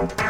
out, out.